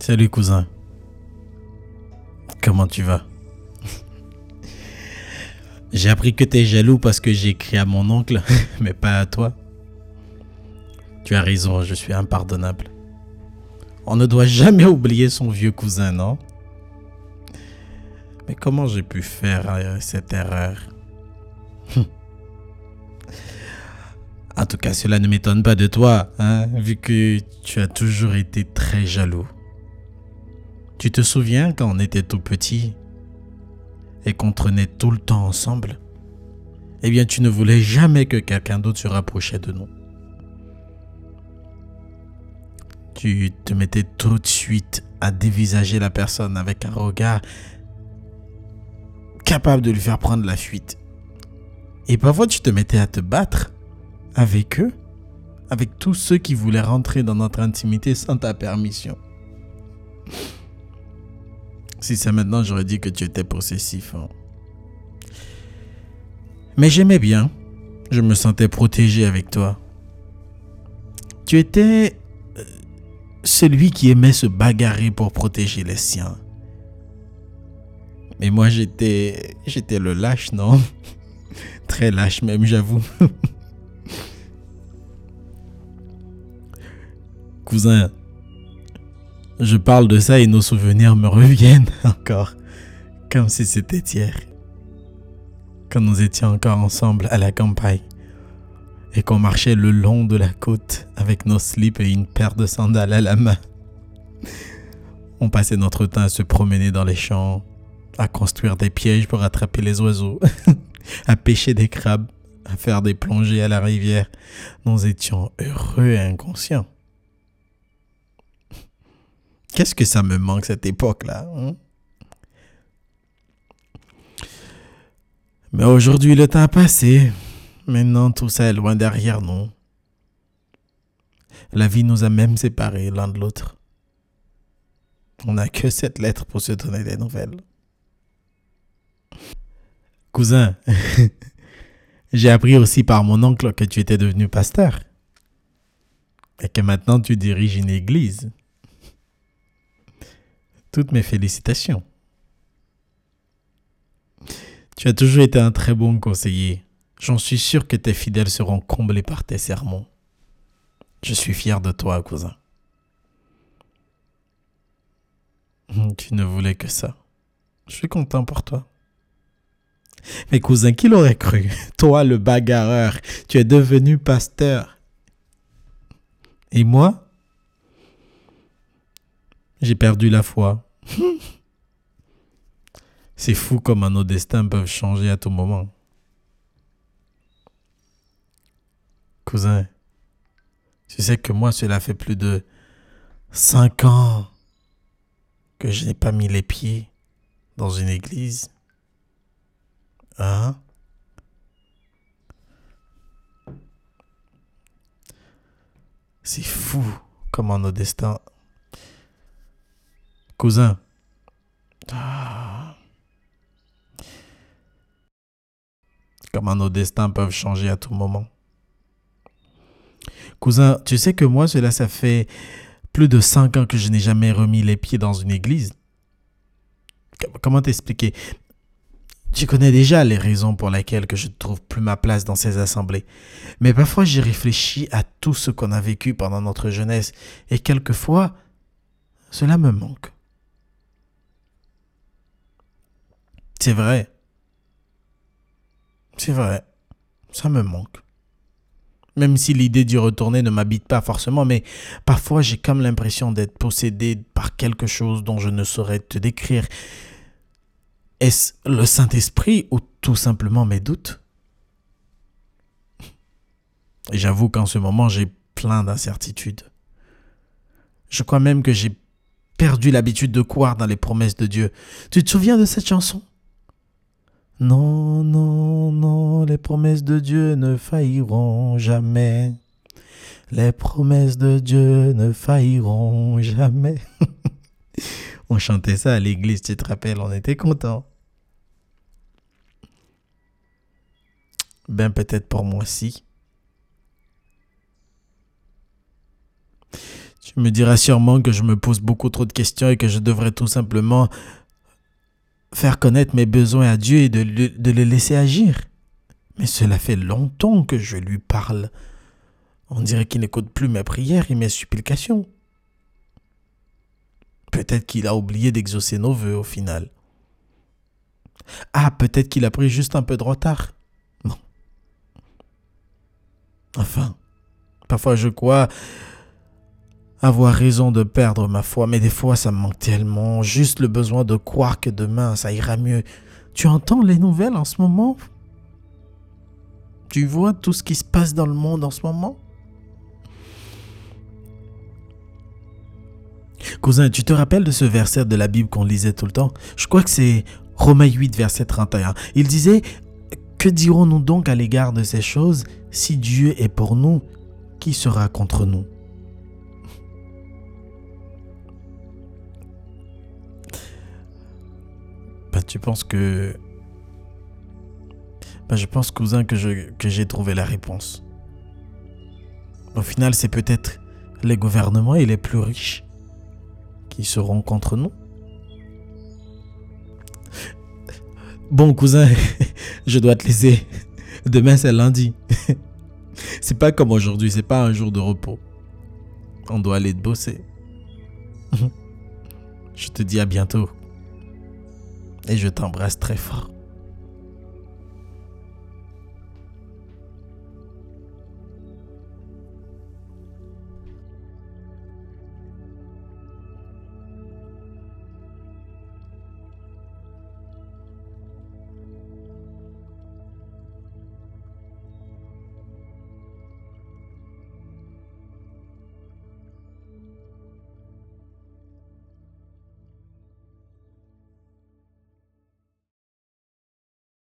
Salut cousin. Comment tu vas? J'ai appris que tu es jaloux parce que j'ai écrit à mon oncle, mais pas à toi. Tu as raison, je suis impardonnable. On ne doit jamais oublier son vieux cousin, non? Mais comment j'ai pu faire euh, cette erreur? En tout cas, cela ne m'étonne pas de toi, hein, vu que tu as toujours été très jaloux. Tu te souviens quand on était tout petit et qu'on traînait tout le temps ensemble? Eh bien, tu ne voulais jamais que quelqu'un d'autre se rapprochait de nous. Tu te mettais tout de suite à dévisager la personne avec un regard capable de lui faire prendre la fuite. Et parfois, tu te mettais à te battre avec eux, avec tous ceux qui voulaient rentrer dans notre intimité sans ta permission. Si c'est maintenant, j'aurais dit que tu étais possessif. Hein. Mais j'aimais bien. Je me sentais protégé avec toi. Tu étais euh, celui qui aimait se bagarrer pour protéger les siens. Mais moi, j'étais, j'étais le lâche, non? Très lâche même, j'avoue. Cousin, je parle de ça et nos souvenirs me reviennent encore, comme si c'était hier. Quand nous étions encore ensemble à la campagne et qu'on marchait le long de la côte avec nos slips et une paire de sandales à la main. On passait notre temps à se promener dans les champs, à construire des pièges pour attraper les oiseaux, à pêcher des crabes, à faire des plongées à la rivière. Nous étions heureux et inconscients. Qu'est-ce que ça me manque cette époque-là hein? Mais aujourd'hui, le temps a passé. Maintenant, tout ça est loin derrière nous. La vie nous a même séparés l'un de l'autre. On n'a que cette lettre pour se donner des nouvelles. Cousin, j'ai appris aussi par mon oncle que tu étais devenu pasteur et que maintenant tu diriges une église. Toutes mes félicitations. Tu as toujours été un très bon conseiller. J'en suis sûr que tes fidèles seront comblés par tes sermons. Je suis fier de toi, cousin. Tu ne voulais que ça. Je suis content pour toi. Mais cousin, qui l'aurait cru? Toi, le bagarreur, tu es devenu pasteur. Et moi? J'ai perdu la foi. C'est fou comment nos destins peuvent changer à tout moment. Cousin, tu sais que moi, cela fait plus de cinq ans que je n'ai pas mis les pieds dans une église. Hein? C'est fou comment nos destins Cousin. Comment nos destins peuvent changer à tout moment. Cousin, tu sais que moi, cela, ça fait plus de cinq ans que je n'ai jamais remis les pieds dans une église. Comment t'expliquer? Tu connais déjà les raisons pour lesquelles que je ne trouve plus ma place dans ces assemblées. Mais parfois, j'ai réfléchi à tout ce qu'on a vécu pendant notre jeunesse et quelquefois, cela me manque. C'est vrai. C'est vrai. Ça me manque. Même si l'idée d'y retourner ne m'habite pas forcément, mais parfois j'ai comme l'impression d'être possédé par quelque chose dont je ne saurais te décrire. Est-ce le Saint-Esprit ou tout simplement mes doutes? J'avoue qu'en ce moment j'ai plein d'incertitudes. Je crois même que j'ai perdu l'habitude de croire dans les promesses de Dieu. Tu te souviens de cette chanson? Non, non, non, les promesses de Dieu ne failliront jamais. Les promesses de Dieu ne failliront jamais. on chantait ça à l'église, tu te rappelles, on était contents. Ben peut-être pour moi si. Tu me diras sûrement que je me pose beaucoup trop de questions et que je devrais tout simplement faire connaître mes besoins à Dieu et de le, laisser agir. Mais cela fait longtemps que je lui parle. On dirait qu'il n'écoute plus mes prières et mes supplications. Peut-être qu'il a oublié d'exaucer nos voeux au final. Ah, peut-être qu'il a pris juste un peu de retard. Non. Enfin, parfois je crois avoir raison de perdre ma foi, mais des fois ça me manque tellement. Juste le besoin de croire que demain ça ira mieux. Tu entends les nouvelles en ce moment? Tu vois tout ce qui se passe dans le monde en ce moment? Cousin, tu te rappelles de ce verset de la Bible qu'on lisait tout le temps? Je crois que c'est Romains 8, verset 31. Il disait, Que dirons-nous donc à l'égard de ces choses? Si Dieu est pour nous, qui sera contre nous Tu penses que... Ben, je pense, cousin, que, j'ai trouvé la réponse. Au final, c'est peut-être les gouvernements et les plus riches qui seront contre nous. Bon, cousin, je dois te laisser. Demain, c'est lundi. c'est pas comme aujourd'hui, c'est pas un jour de repos. On doit aller te bosser. Je te dis à bientôt. Et je t'embrasse très fort.